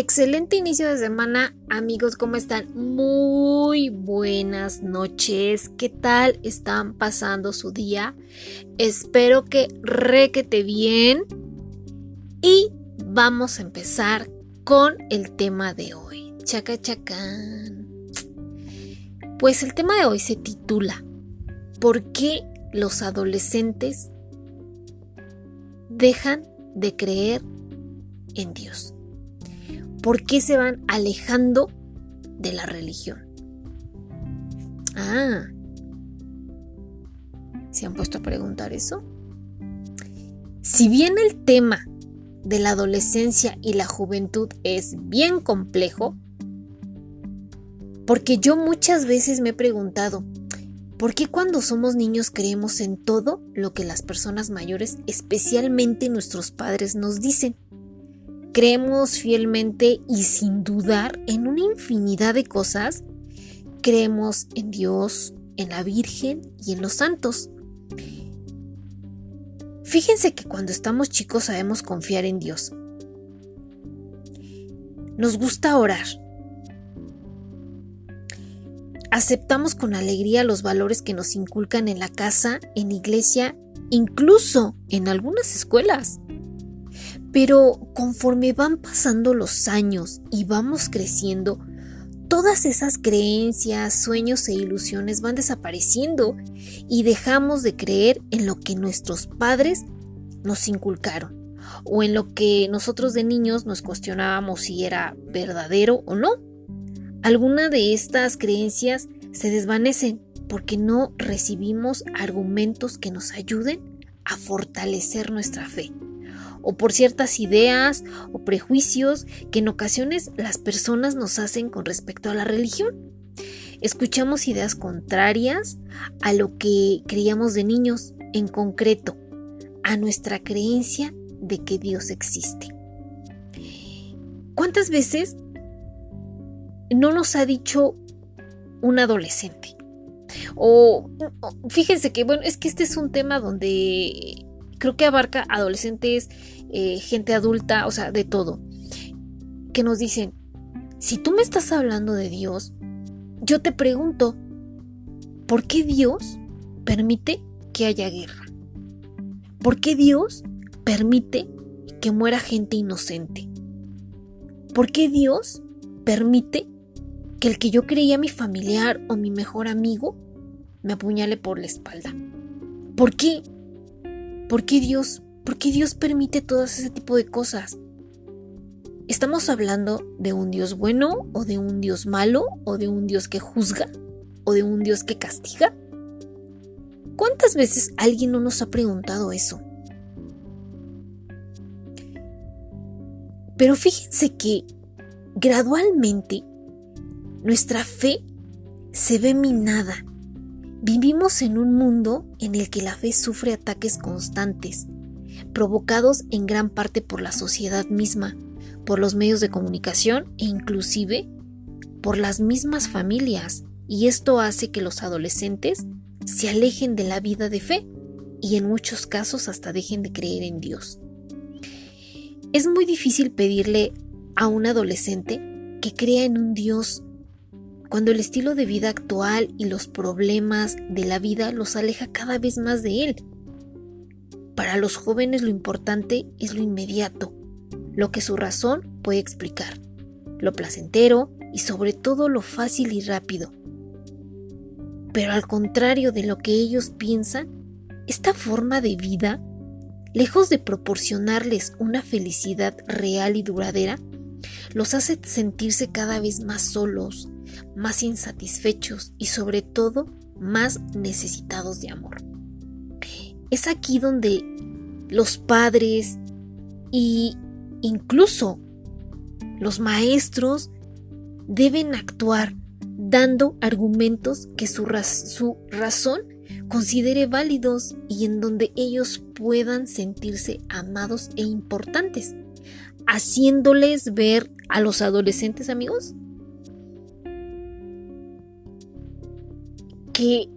Excelente inicio de semana, amigos, ¿cómo están? Muy buenas noches. ¿Qué tal están pasando su día? Espero que requete bien. Y vamos a empezar con el tema de hoy. Chaca chacán. Pues el tema de hoy se titula ¿Por qué los adolescentes dejan de creer en Dios? ¿Por qué se van alejando de la religión? Ah, ¿se han puesto a preguntar eso? Si bien el tema de la adolescencia y la juventud es bien complejo, porque yo muchas veces me he preguntado, ¿por qué cuando somos niños creemos en todo lo que las personas mayores, especialmente nuestros padres, nos dicen? Creemos fielmente y sin dudar en una infinidad de cosas. Creemos en Dios, en la Virgen y en los santos. Fíjense que cuando estamos chicos sabemos confiar en Dios. Nos gusta orar. Aceptamos con alegría los valores que nos inculcan en la casa, en iglesia, incluso en algunas escuelas. Pero conforme van pasando los años y vamos creciendo, todas esas creencias, sueños e ilusiones van desapareciendo y dejamos de creer en lo que nuestros padres nos inculcaron o en lo que nosotros de niños nos cuestionábamos si era verdadero o no. Algunas de estas creencias se desvanecen porque no recibimos argumentos que nos ayuden a fortalecer nuestra fe o por ciertas ideas o prejuicios que en ocasiones las personas nos hacen con respecto a la religión. Escuchamos ideas contrarias a lo que creíamos de niños, en concreto, a nuestra creencia de que Dios existe. ¿Cuántas veces no nos ha dicho un adolescente? O fíjense que, bueno, es que este es un tema donde creo que abarca adolescentes, eh, gente adulta, o sea, de todo. Que nos dicen, si tú me estás hablando de Dios, yo te pregunto, ¿por qué Dios permite que haya guerra? ¿Por qué Dios permite que muera gente inocente? ¿Por qué Dios permite que el que yo creía mi familiar o mi mejor amigo me apuñale por la espalda? ¿Por qué? ¿Por qué Dios? ¿Por qué Dios permite todo ese tipo de cosas? ¿Estamos hablando de un Dios bueno o de un Dios malo o de un Dios que juzga o de un Dios que castiga? ¿Cuántas veces alguien no nos ha preguntado eso? Pero fíjense que gradualmente nuestra fe se ve minada Vivimos en un mundo en el que la fe sufre ataques constantes, provocados en gran parte por la sociedad misma, por los medios de comunicación e inclusive por las mismas familias, y esto hace que los adolescentes se alejen de la vida de fe y en muchos casos hasta dejen de creer en Dios. Es muy difícil pedirle a un adolescente que crea en un Dios cuando el estilo de vida actual y los problemas de la vida los aleja cada vez más de él. Para los jóvenes lo importante es lo inmediato, lo que su razón puede explicar, lo placentero y sobre todo lo fácil y rápido. Pero al contrario de lo que ellos piensan, esta forma de vida, lejos de proporcionarles una felicidad real y duradera, los hace sentirse cada vez más solos, más insatisfechos y sobre todo más necesitados de amor. Es aquí donde los padres y incluso los maestros deben actuar dando argumentos que su, su, razón considere válidos y en donde ellos puedan sentirse amados e importantes, haciéndoles ver a los adolescentes amigos que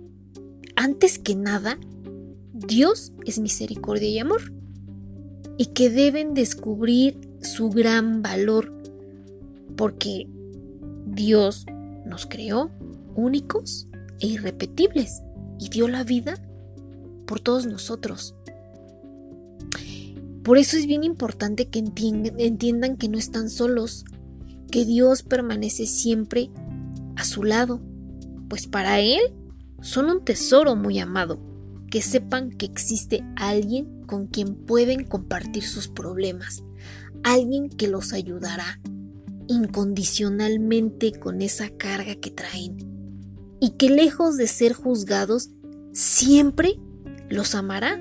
antes que nada, Dios es misericordia y amor y que deben descubrir su gran valor porque Dios nos creó únicos e irrepetibles y dio la vida por todos nosotros. Por eso es bien importante que entiendan que no están solos, que Dios permanece siempre a su lado, pues para Él son un tesoro muy amado, que sepan que existe alguien con quien pueden compartir sus problemas, alguien que los ayudará incondicionalmente con esa carga que traen y que lejos de ser juzgados, siempre los amará.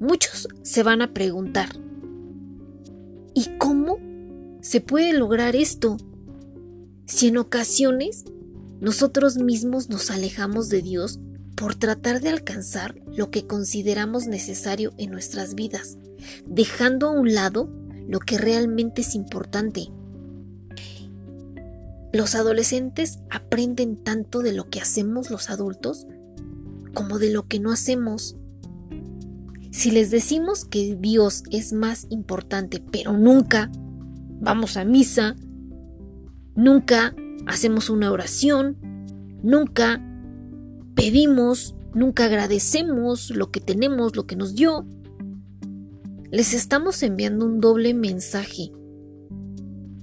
Muchos se van a preguntar, ¿y cómo se puede lograr esto? Si en ocasiones nosotros mismos nos alejamos de Dios por tratar de alcanzar lo que consideramos necesario en nuestras vidas, dejando a un lado lo que realmente es importante. Los adolescentes aprenden tanto de lo que hacemos los adultos como de lo que no hacemos. Si les decimos que Dios es más importante, pero nunca vamos a misa, nunca hacemos una oración, nunca pedimos, nunca agradecemos lo que tenemos, lo que nos dio. Les estamos enviando un doble mensaje.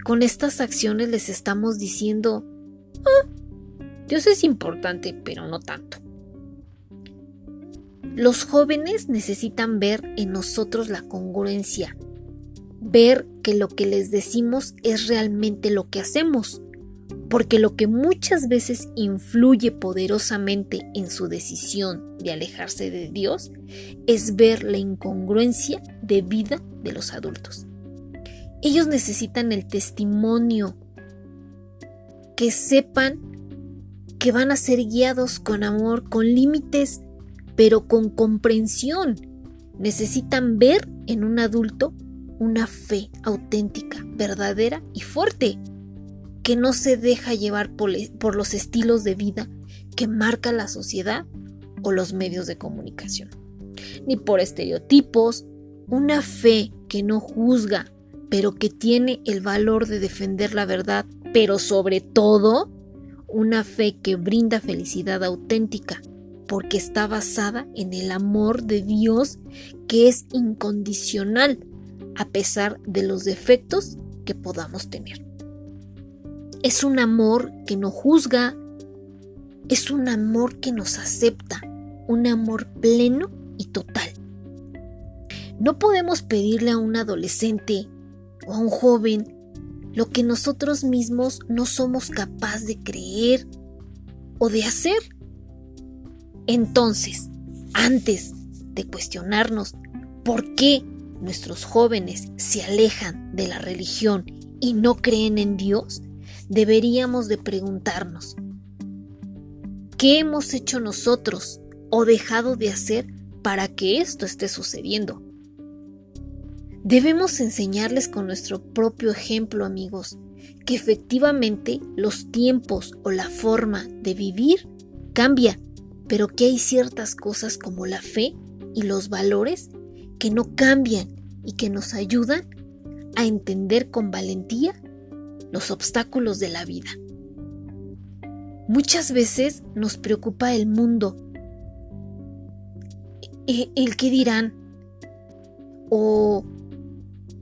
Con estas acciones les estamos diciendo, ah, Dios es importante, pero no tanto. Los jóvenes necesitan ver en nosotros la congruencia, ver que lo que les decimos es realmente lo que hacemos porque lo que muchas veces influye poderosamente en su decisión de alejarse de Dios es ver la incongruencia de vida de los adultos. Ellos necesitan el testimonio, que sepan que van a ser guiados con amor, con límites, pero con comprensión. Necesitan ver en un adulto una fe auténtica, verdadera y fuerte que no se deja llevar por, los estilos de vida que marca la sociedad o los medios de comunicación, ni por estereotipos, una fe que no juzga, pero que tiene el valor de defender la verdad, pero sobre todo una fe que brinda felicidad auténtica, porque está basada en el amor de Dios que es incondicional, a pesar de los defectos que podamos tener. Es un amor que no juzga, es un amor que nos acepta, un amor pleno y total. No podemos pedirle a un adolescente o a un joven lo que nosotros mismos no somos capaces de creer o de hacer. Entonces, antes de cuestionarnos por qué nuestros jóvenes se alejan de la religión y no creen en Dios, deberíamos de preguntarnos, ¿qué hemos hecho nosotros o dejado de hacer para que esto esté sucediendo? Debemos enseñarles con nuestro propio ejemplo, amigos, que efectivamente los tiempos o la forma de vivir cambia, pero que hay ciertas cosas como la fe y los valores que no cambian y que nos ayudan a entender con valentía los obstáculos de la vida. Muchas veces nos preocupa el mundo, e, el que dirán, o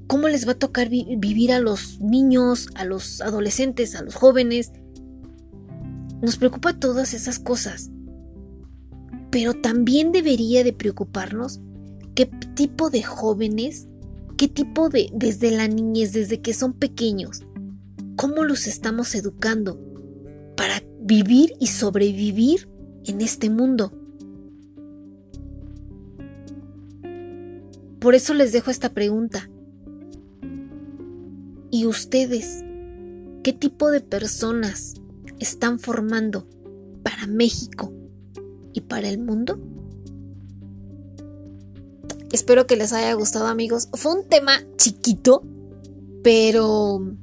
cómo les va a tocar vivir a los niños, a los adolescentes, a los jóvenes. Nos preocupa todas esas cosas. Pero también debería de preocuparnos qué tipo de jóvenes, qué tipo de, desde la niñez, desde que son pequeños, cómo los estamos educando para vivir y sobrevivir en este mundo. Por eso les dejo esta pregunta. ¿Y ustedes qué tipo de personas están formando para México y para el mundo? Espero que les haya gustado amigos. Fue un tema chiquito, pero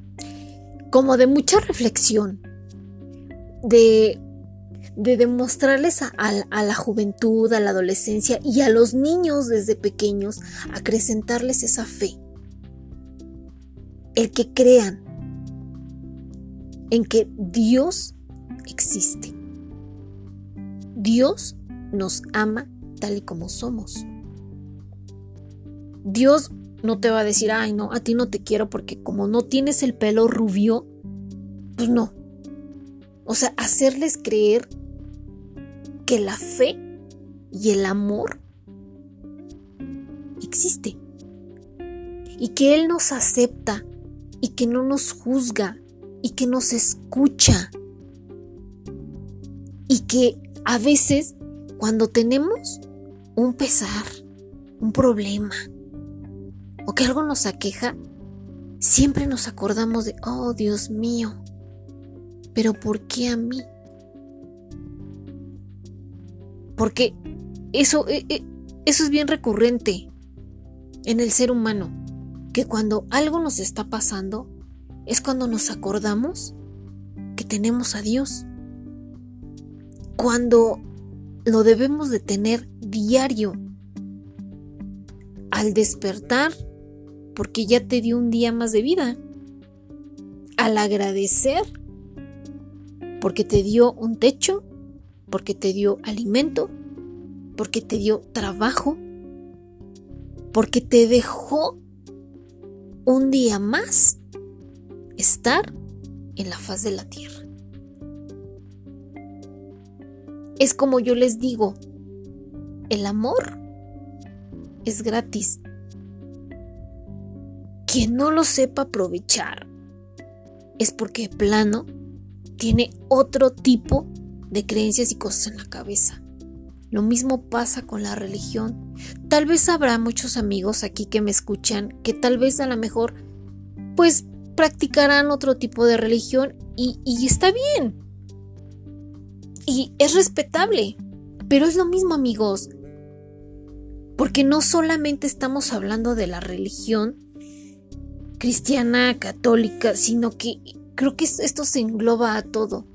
como de mucha reflexión, de, de demostrarles a, a, la juventud, a la adolescencia y a los niños desde pequeños, acrecentarles esa fe. El que crean en que Dios existe. Dios nos ama tal y como somos. Dios no te va a decir, ay, no, a ti no te quiero porque como no tienes el pelo rubio, pues no. O sea, hacerles creer que la fe y el amor existe. Y que Él nos acepta y que no nos juzga y que nos escucha. Y que a veces cuando tenemos un pesar, un problema o que algo nos aqueja, siempre nos acordamos de, oh Dios mío, pero ¿por qué a mí? Porque eso, eh, eh, eso es bien recurrente en el ser humano, que cuando algo nos está pasando, es cuando nos acordamos que tenemos a Dios. Cuando lo debemos de tener diario. Al despertar, porque ya te dio un día más de vida. Al agradecer, porque te dio un techo porque te dio alimento, porque te dio trabajo, porque te dejó un día más estar en la faz de la tierra. Es como yo les digo, el amor es gratis. Quien no lo sepa aprovechar es porque plano tiene otro tipo de creencias y cosas en la cabeza. Lo mismo pasa con la religión. Tal vez habrá muchos amigos aquí que me escuchan que tal vez a lo mejor pues practicarán otro tipo de religión y, y está bien. Y es respetable. Pero es lo mismo amigos. Porque no solamente estamos hablando de la religión cristiana, católica, sino que creo que esto se engloba a todo.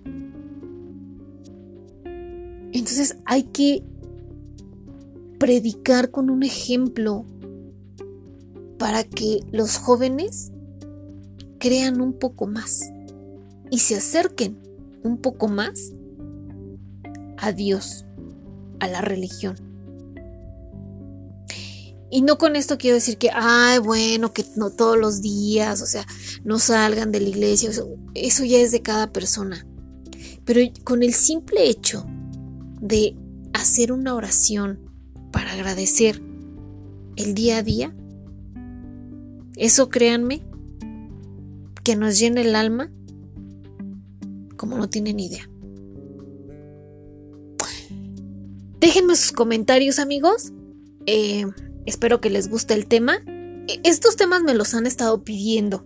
Entonces hay que predicar con un ejemplo para que los jóvenes crean un poco más y se acerquen un poco más a Dios, a la religión. Y no con esto quiero decir que, ay, bueno, que no todos los días, o sea, no salgan de la iglesia, eso, eso ya es de cada persona. Pero con el simple hecho de hacer una oración para agradecer el día a día, eso créanme que nos llena el alma como no tienen idea. Déjenme sus comentarios amigos. Eh, espero que les guste el tema. E, estos temas me los han estado pidiendo.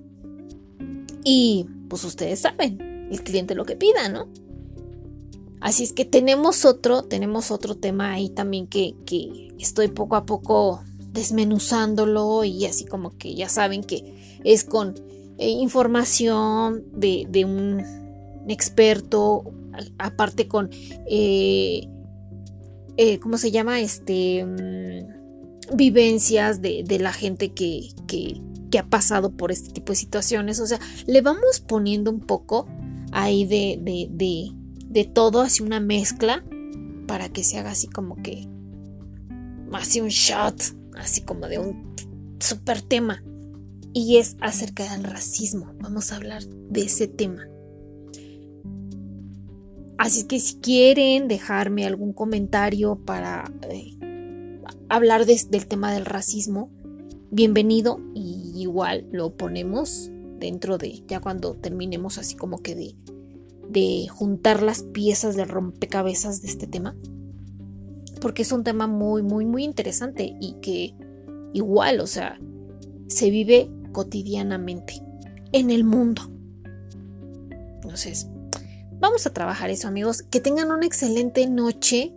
Y pues ustedes saben, el cliente lo que pida, ¿no? Así es que tenemos otro, tenemos otro tema ahí también que, estoy poco a poco desmenuzándolo y así como que ya saben que es con eh, información de, un experto, aparte con, eh, eh, ¿cómo se llama? Este, mm, vivencias de, la gente que, que, ha pasado por este tipo de situaciones. O sea, le vamos poniendo un poco ahí de, de de todo hacia una mezcla para que se haga así como que así un shot, así como de un super tema. Y es acerca del racismo. Vamos a hablar de ese tema. Así que si quieren dejarme algún comentario para eh, hablar del tema del racismo, bienvenido y igual lo ponemos dentro de ya cuando terminemos así como que de juntar las piezas de rompecabezas de este tema. Porque es un tema muy, muy, muy interesante y que igual, o sea, se vive cotidianamente en el mundo. Entonces, vamos a trabajar eso, amigos. Que tengan una excelente noche.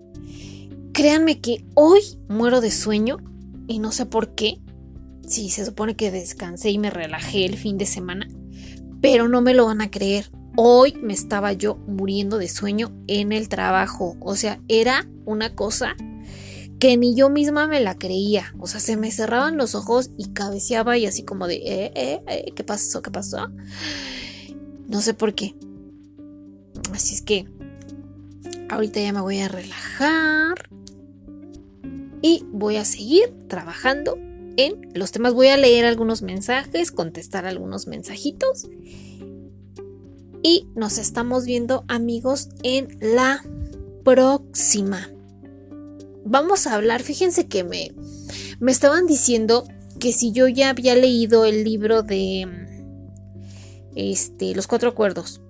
Créanme que hoy muero de sueño y no sé por qué. Sí, se supone que descansé y me relajé el fin de semana, pero no me lo van a creer. Hoy me estaba yo muriendo de sueño en el trabajo. O sea, era una cosa que ni yo misma me la creía. O sea, se me cerraban los ojos y cabeceaba y así como de, eh, eh, eh, ¿qué pasó? ¿Qué pasó? No sé por qué. Así es que ahorita ya me voy a relajar y voy a seguir trabajando en los temas. Voy a leer algunos mensajes, contestar algunos mensajitos. Y nos estamos viendo amigos en la próxima. Vamos a hablar, fíjense que me, me estaban diciendo que si yo ya había leído el libro de este, Los Cuatro Acuerdos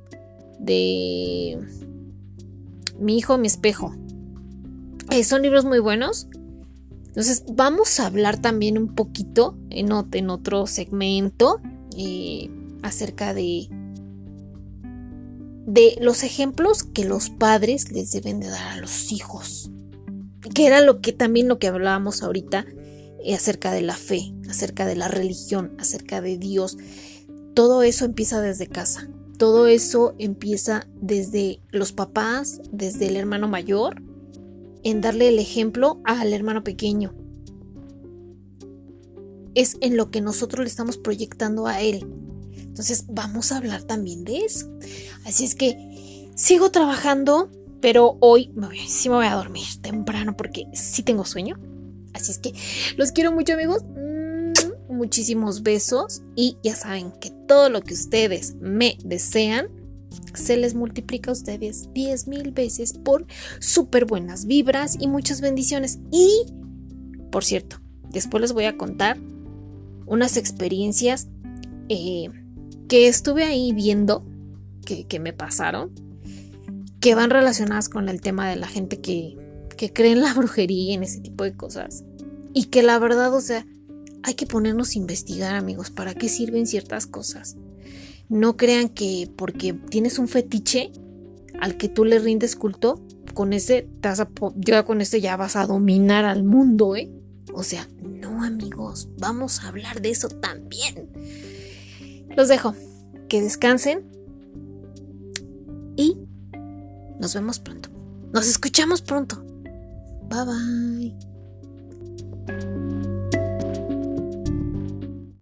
de Mi hijo, mi espejo. Eh, son libros muy buenos. Entonces vamos a hablar también un poquito en, otro segmento eh, acerca de, de los ejemplos que los padres les deben de dar a los hijos. Que era lo que también lo que hablábamos ahorita eh, acerca de la fe, acerca de la religión, acerca de Dios. Todo eso empieza desde casa. Todo eso empieza desde los papás, desde el hermano mayor, en darle el ejemplo al hermano pequeño. Es en lo que nosotros le estamos proyectando a él. Entonces vamos a hablar también de eso. Así es que sigo trabajando, pero hoy sí me voy a dormir temprano porque sí tengo sueño. Así es que los quiero mucho amigos. Mm, muchísimos besos y ya saben que todo lo que ustedes me desean se les multiplica a ustedes 10 mil veces por súper buenas vibras y muchas bendiciones. Y, por cierto, después les voy a contar unas experiencias eh, que estuve ahí viendo que, me pasaron, que van relacionadas con el tema de la gente que, que cree en la brujería y en ese tipo de cosas. Y que la verdad, o sea, hay que ponernos a investigar, amigos, para qué sirven ciertas cosas. No crean que porque tienes un fetiche al que tú le rindes culto, con ese ya con ese ya vas a dominar al mundo, ¿eh? O sea, no, amigos, vamos a hablar de eso también. Los dejo. Que descansen. Y nos vemos pronto. Nos escuchamos pronto. Bye bye.